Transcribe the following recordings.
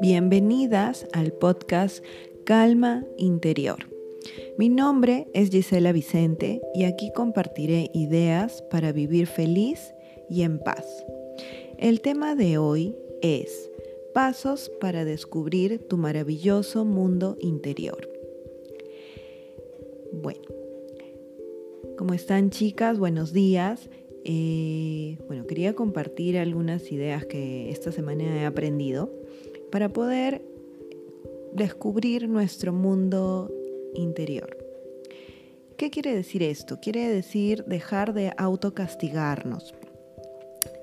Bienvenidas al podcast Calma Interior. Mi nombre es Gisela Vicente y aquí compartiré ideas para vivir feliz y en paz. El tema de hoy es Pasos para descubrir tu maravilloso mundo interior. Bueno, ¿cómo están chicas? Buenos días. Eh, bueno, quería compartir algunas ideas que esta semana he aprendido para poder descubrir nuestro mundo interior. ¿Qué quiere decir esto? Quiere decir dejar de autocastigarnos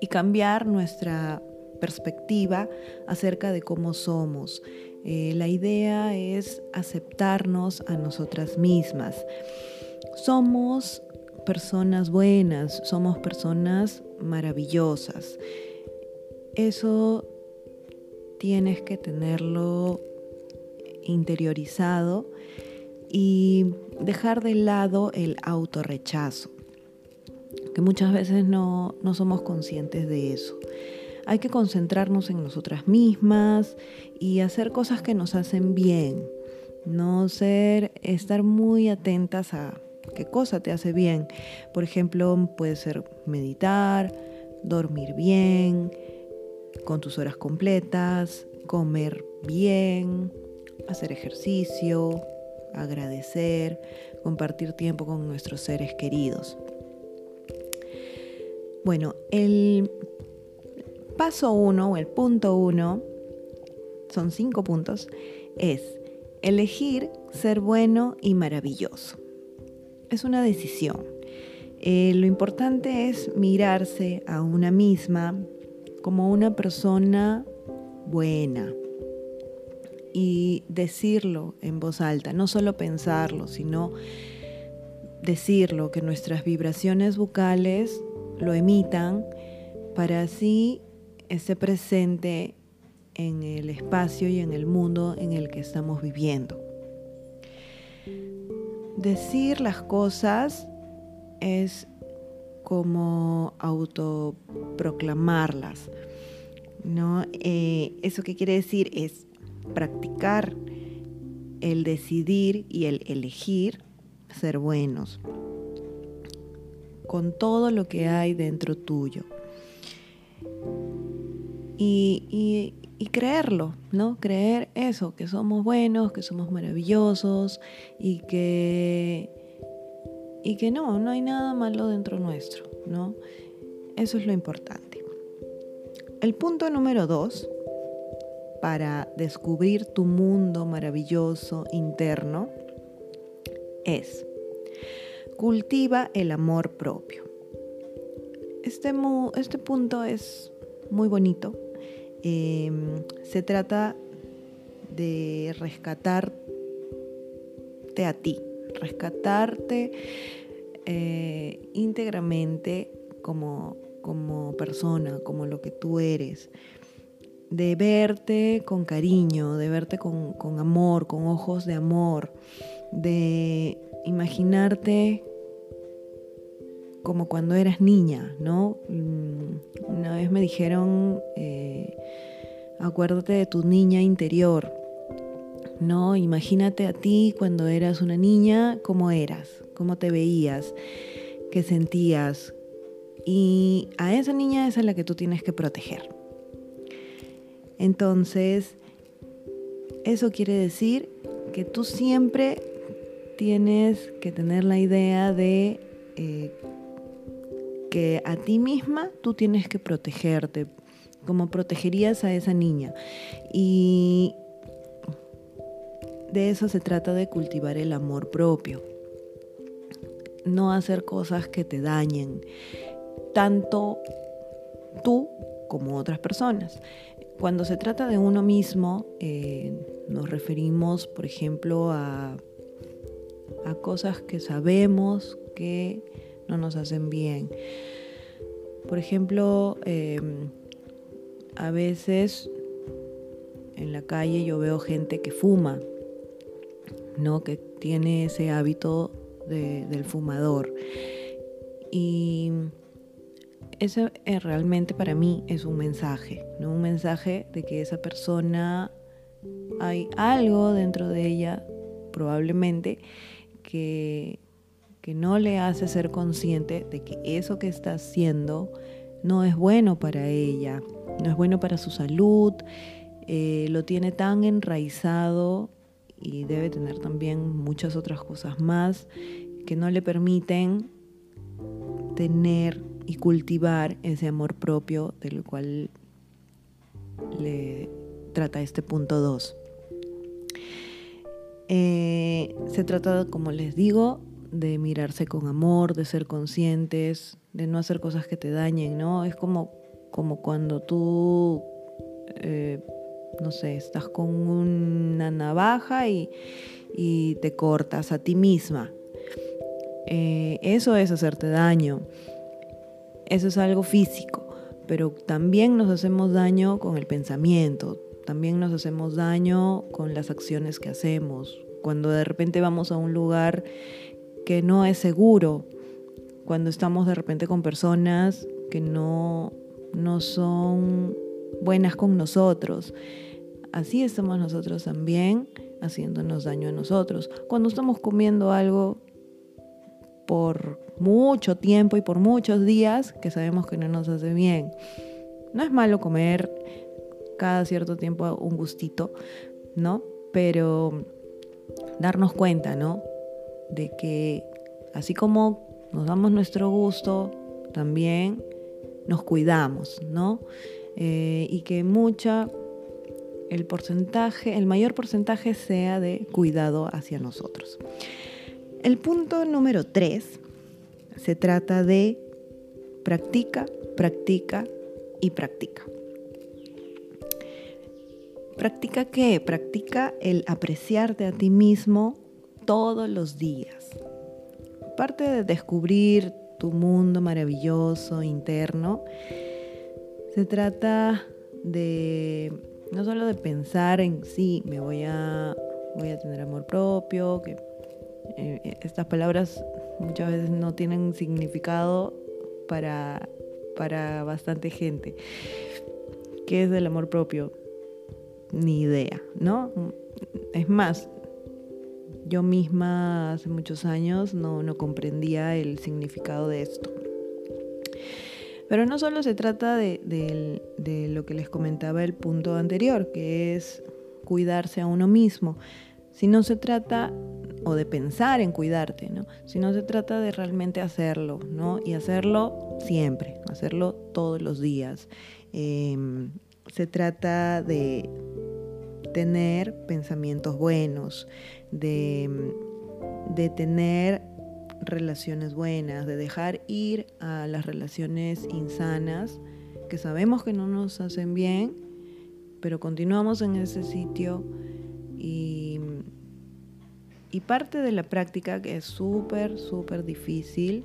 y cambiar nuestra perspectiva acerca de cómo somos. Eh, la idea es aceptarnos a nosotras mismas. Somos personas buenas, somos personas maravillosas. Eso tienes que tenerlo interiorizado y dejar de lado el autorrechazo, que muchas veces no, no somos conscientes de eso. Hay que concentrarnos en nosotras mismas y hacer cosas que nos hacen bien. No ser, estar muy atentas a qué cosa te hace bien. Por ejemplo, puede ser meditar, dormir bien, con tus horas completas, comer bien, hacer ejercicio, agradecer, compartir tiempo con nuestros seres queridos. Bueno, el paso uno o el punto uno, son cinco puntos, es elegir ser bueno y maravilloso. Es una decisión. Eh, lo importante es mirarse a una misma como una persona buena y decirlo en voz alta, no solo pensarlo, sino decirlo, que nuestras vibraciones vocales lo emitan para así esté presente en el espacio y en el mundo en el que estamos viviendo. Decir las cosas es como autoproclamarlas. ¿no? Eh, ¿Eso qué quiere decir? Es practicar el decidir y el elegir ser buenos con todo lo que hay dentro tuyo y, creerlo, ¿no? Creer eso, que somos buenos, que somos maravillosos y que, y que no, no hay nada malo dentro nuestro, ¿no? Eso es lo importante. El punto número dos, para descubrir tu mundo maravilloso interno, es cultiva el amor propio. Este, este punto es muy bonito Em, se trata de rescatarte a ti, rescatarte eh, íntegramente como, como persona, como lo que tú eres, de verte con cariño, de verte con, con amor, con ojos de amor, de imaginarte como cuando eras niña, ¿no? Mm, una vez me dijeron, eh, acuérdate de tu niña interior, ¿no? Imagínate a ti cuando eras una niña, cómo eras, cómo te veías, qué sentías. Y a esa niña es a la que tú tienes que proteger. Entonces, eso quiere decir que tú siempre tienes que tener la idea de eh, que a ti misma tú tienes que protegerte, como protegerías a esa niña. Y de eso se trata de cultivar el amor propio. No hacer cosas que te dañen, tanto tú como otras personas. Cuando se trata de uno mismo, eh, nos referimos, por ejemplo, a, a cosas que sabemos que no nos hacen bien. Por ejemplo, em, a veces en la calle yo veo gente que fuma, ¿no? Que tiene ese hábito del fumador. Y ese eh, realmente para mí es un mensaje. Un mensaje de que esa persona hay algo dentro de ella, probablemente, que, que no le hace ser consciente de que eso que está haciendo no es bueno para ella, no es bueno para su salud, eh, lo tiene tan enraizado y debe tener también muchas otras cosas más que no le permiten tener y cultivar ese amor propio del cual le trata este punto 2. Eh, se trata, como les digo, de mirarse con amor, de ser conscientes, de no hacer cosas que te dañen, ¿no? Es como, como cuando tú, eh, no sé, estás con una navaja y, te cortas a ti misma. Eh, eso es hacerte daño. Eso es algo físico, pero también nos hacemos daño con el pensamiento, también nos hacemos daño con las acciones que hacemos. Cuando de repente vamos a un lugar que no es seguro, cuando estamos de repente con personas que no, no son buenas con nosotros. Así estamos nosotros también haciéndonos daño a nosotros. Cuando estamos comiendo algo por mucho tiempo y por muchos días que sabemos que no nos hace bien. No es malo comer cada cierto tiempo un gustito, ¿no? Pero darnos cuenta, ¿no? De que así como nos damos nuestro gusto, también nos cuidamos, ¿no? Eh, y que mucha, el porcentaje, el mayor porcentaje sea de cuidado hacia nosotros. El punto número tres se trata de practica, practica y practica. ¿Practica qué? Practica el apreciarte a ti mismo todos los días parte de descubrir tu mundo maravilloso interno, se trata de no solo de pensar en sí, me voy a, voy a tener amor propio, que eh, estas palabras muchas veces no tienen significado para, para bastante gente. ¿Qué es el amor propio? Ni idea, ¿no? Es más, yo misma hace muchos años no, comprendía el significado de esto. Pero no solo se trata de, lo que les comentaba el punto anterior, que es cuidarse a uno mismo, sino se trata, o de pensar en cuidarte, ¿no? Sino se trata de realmente hacerlo, ¿no? Y hacerlo siempre, hacerlo todos los días. Em, se trata de tener pensamientos buenos, de, tener relaciones buenas, de dejar ir a las relaciones insanas que sabemos que no nos hacen bien, pero continuamos en ese sitio y, y parte de la práctica que es súper, súper difícil,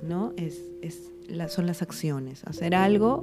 ¿no? Es, es son las acciones, hacer algo,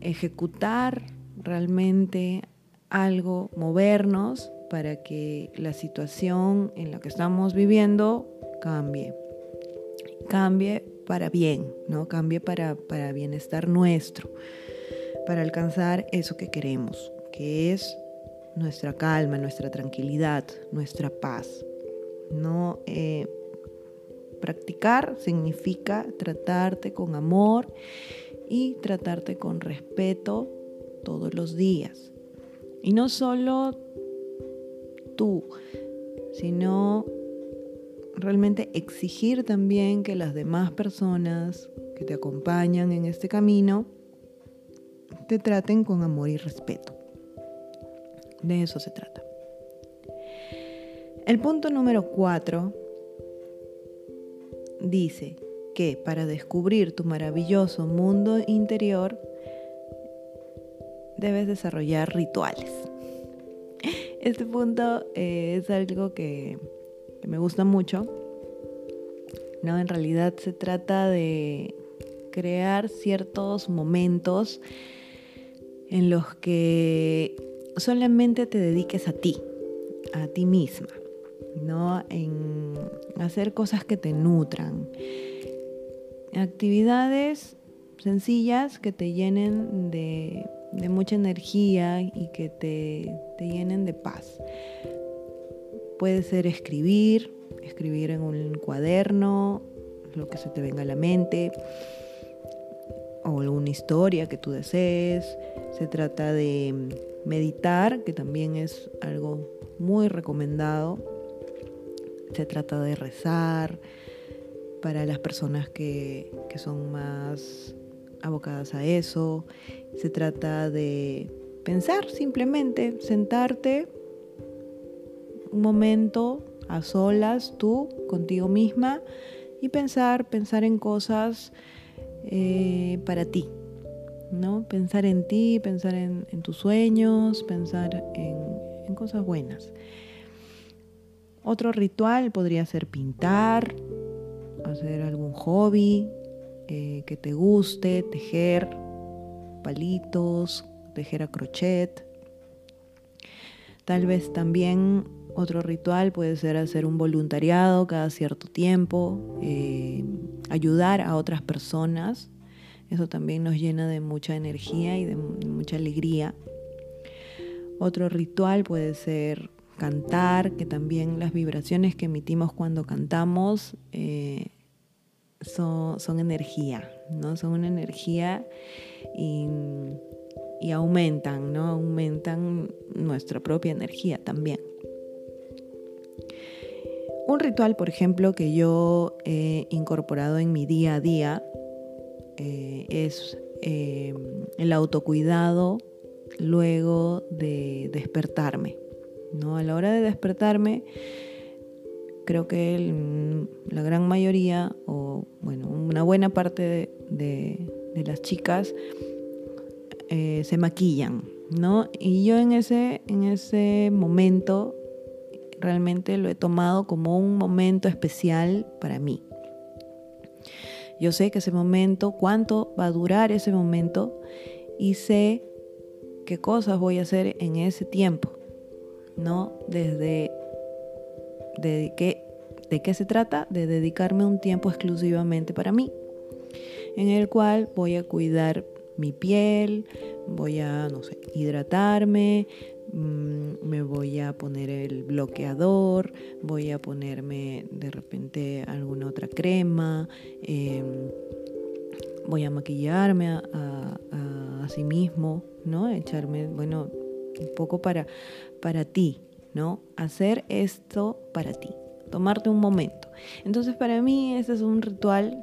ejecutar realmente algo, movernos para que la situación en la que estamos viviendo cambie. Cambie para bien, ¿no? Cambie para, para bienestar nuestro, para alcanzar eso que queremos, que es nuestra calma, nuestra tranquilidad, nuestra paz. No eh, practicar significa tratarte con amor y tratarte con respeto todos los días. Y no solo tú, sino realmente exigir también que las demás personas que te acompañan en este camino te traten con amor y respeto. De eso se trata. El punto número cuatro dice que para descubrir tu maravilloso mundo interior debes desarrollar rituales. Este punto eh, es algo que, me gusta mucho. No, en realidad se trata de crear ciertos momentos en los que solamente te dediques a ti, a ti misma, ¿no? En hacer cosas que te nutran. actividades sencillas que te llenen de, mucha energía y que te, te llenen de paz. Puede ser escribir, escribir en un cuaderno, lo que se te venga a la mente, o alguna historia que tú desees. Se trata de meditar, que también es algo muy recomendado. Se trata de rezar para las personas que, que son más abocadas a eso. Se trata de pensar simplemente, sentarte un momento a solas, tú, contigo misma, y pensar, pensar en cosas eh, para ti, ¿no? Pensar en ti, pensar en, tus sueños, pensar en, cosas buenas. Otro ritual podría ser pintar, hacer algún hobby eh, que te guste, tejer palitos, tejer a crochet. Tal vez también otro ritual puede ser hacer un voluntariado cada cierto tiempo, eh, ayudar a otras personas. Eso también nos llena de mucha energía y de mucha alegría. Otro ritual puede ser cantar, que también las vibraciones que emitimos cuando cantamos eh, son, son, energía, ¿no? Son una energía y, aumentan, ¿no? Aumentan nuestra propia energía también. Un ritual, por ejemplo, que yo he incorporado en mi día a día eh, es eh, el autocuidado luego de despertarme. ¿no? A la hora de despertarme, creo que la gran mayoría, o bueno, una buena parte de, las chicas eh, se maquillan, ¿no? Y yo en ese, en ese momento realmente lo he tomado como un momento especial para mí. Yo sé que ese momento, cuánto va a durar ese momento y sé qué cosas voy a hacer en ese tiempo, ¿no? Desde de qué, de qué se trata, de dedicarme un tiempo exclusivamente para mí, en el cual voy a cuidar mi piel, voy a, no sé, hidratarme, Mm, me voy a poner el bloqueador, voy a ponerme de repente alguna otra crema, em, voy a maquillarme a, sí mismo, ¿no? Echarme, bueno, un poco para, para ti, ¿no? Hacer esto para ti, tomarte un momento. Entonces para mí ese es un ritual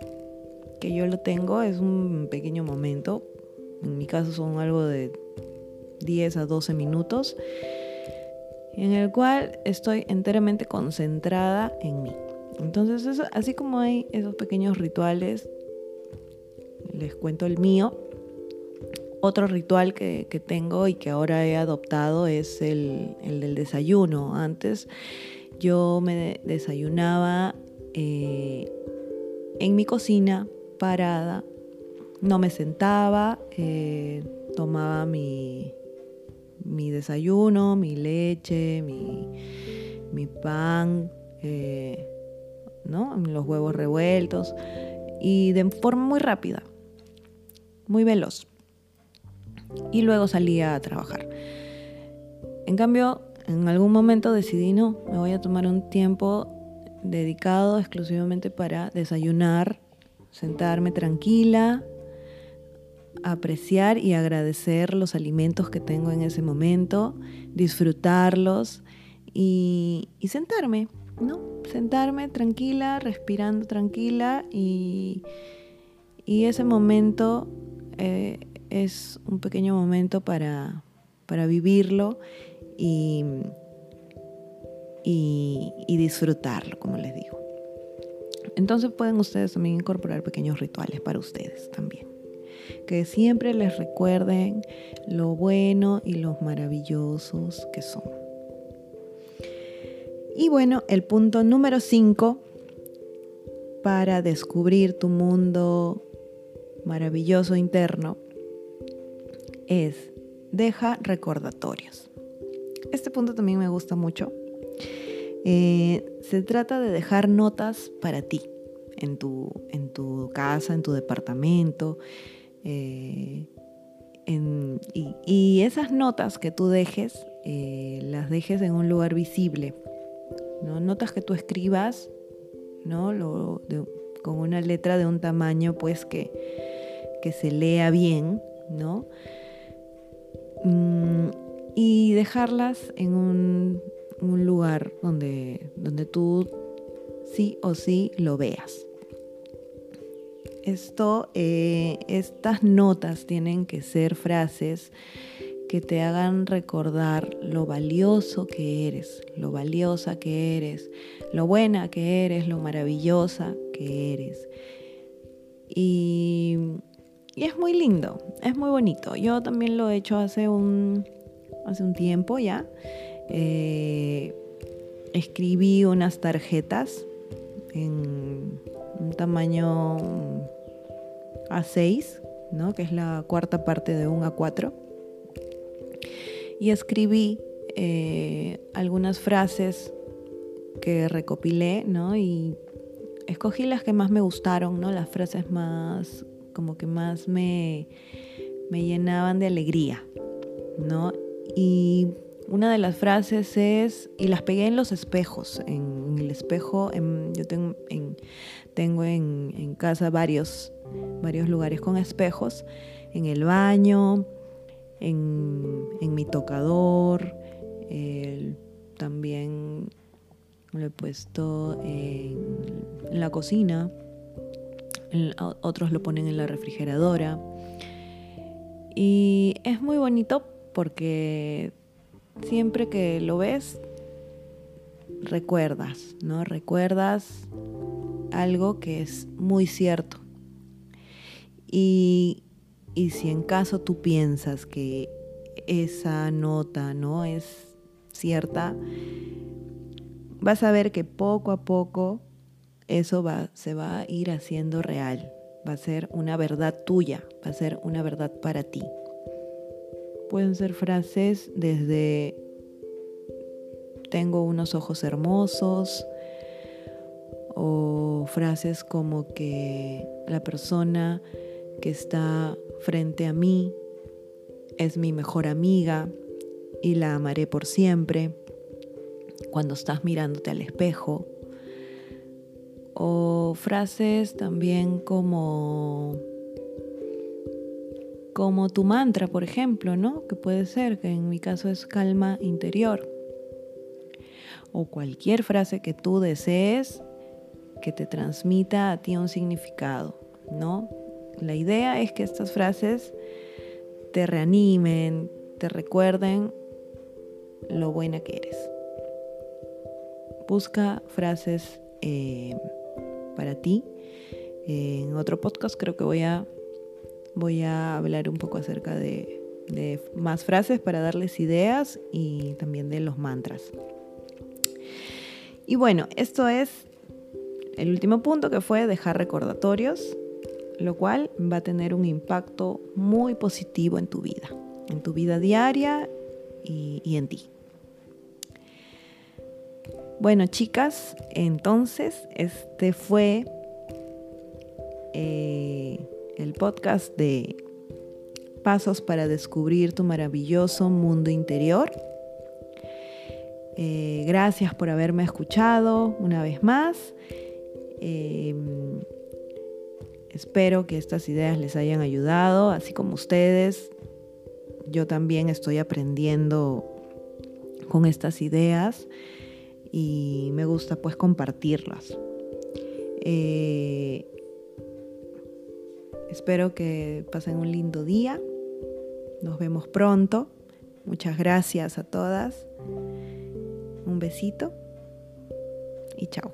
que yo lo tengo, es un pequeño momento, en mi caso son algo de 10 a 12 minutos, en el cual estoy enteramente concentrada en mí. Entonces, así como hay esos pequeños rituales, les cuento el mío. Otro ritual que, tengo y que ahora he adoptado es el, del desayuno. Antes yo me desayunaba eh, en mi cocina, parada, no me sentaba, eh, tomaba mi, mi desayuno, mi leche, mi, pan, eh, ¿no? los huevos revueltos y de forma muy rápida, muy veloz. Y luego salía a trabajar. En cambio, en algún momento decidí no, me voy a tomar un tiempo dedicado exclusivamente para desayunar, sentarme tranquila, apreciar y agradecer los alimentos que tengo en ese momento, disfrutarlos y, sentarme, ¿no? Sentarme tranquila, respirando tranquila y, ese momento eh, es un pequeño momento para, vivirlo y, y disfrutarlo, como les digo. Entonces pueden ustedes también incorporar pequeños rituales para ustedes también que siempre les recuerden lo bueno y los maravillosos que son. Y bueno, el punto número 5 para descubrir tu mundo maravilloso interno es deja recordatorios. Este punto también me gusta mucho. Eh, se trata de dejar notas para ti. en tu, en tu casa, en tu departamento. Eh, y, esas notas que tú dejes, eh, las dejes en un lugar visible. ¿no? Notas que tú escribas ¿no? Con una letra de un tamaño pues que, que se lea bien, ¿no? Mm, y dejarlas en un, lugar donde, donde tú sí o sí lo veas. Esto, eh, estas notas tienen que ser frases que te hagan recordar lo valioso que eres, lo valiosa que eres, lo buena que eres, lo maravillosa que eres. Y, es muy lindo, es muy bonito. Yo también lo he hecho hace un, hace un tiempo ya. Eh, escribí unas tarjetas en un tamaño A6, ¿no? que es la cuarta parte de un A4. Y escribí eh, algunas frases que recopilé, ¿no? Y escogí las que más me gustaron, ¿no? Las frases más, como que más me, me llenaban de alegría, ¿no? Y una de las frases es, y las pegué en los espejos, en el espejo, yo tengo, en, tengo en, casa varios, varios lugares con espejos, en el baño, en, mi tocador, también lo he puesto en, la cocina, otros lo ponen en la refrigeradora. Y es muy bonito porque siempre que lo ves, recuerdas, ¿no? Recuerdas algo que es muy cierto. Y, y si en caso tú piensas que esa nota no es cierta, vas a ver que poco a poco eso va, se va a ir haciendo real, va a ser una verdad tuya, va a ser una verdad para ti. Pueden ser frases desde tengo unos ojos hermosos o frases como que la persona que está frente a mí es mi mejor amiga y la amaré por siempre cuando estás mirándote al espejo. O frases también como como tu mantra, por ejemplo, ¿no? Que puede ser, que en mi caso es calma interior. O cualquier frase que tú desees que te transmita a ti un significado, ¿no? La idea es que estas frases te reanimen, te recuerden lo buena que eres. Busca frases eh, para ti. en otro podcast creo que voy a, voy a hablar un poco acerca de, más frases para darles ideas y también de los mantras. Y bueno, esto es el último punto que fue dejar recordatorios, lo cual va a tener un impacto muy positivo en tu vida, en tu vida diaria y en ti. Bueno, chicas, entonces este fue eh, el podcast de Pasos para descubrir tu maravilloso mundo interior. Eh, gracias por haberme escuchado una vez más. Em, espero que estas ideas les hayan ayudado, así como ustedes. Yo también estoy aprendiendo con estas ideas y me gusta pues compartirlas. Eh, espero que pasen un lindo día. Nos vemos pronto. Muchas gracias a todas. Un besito y chao.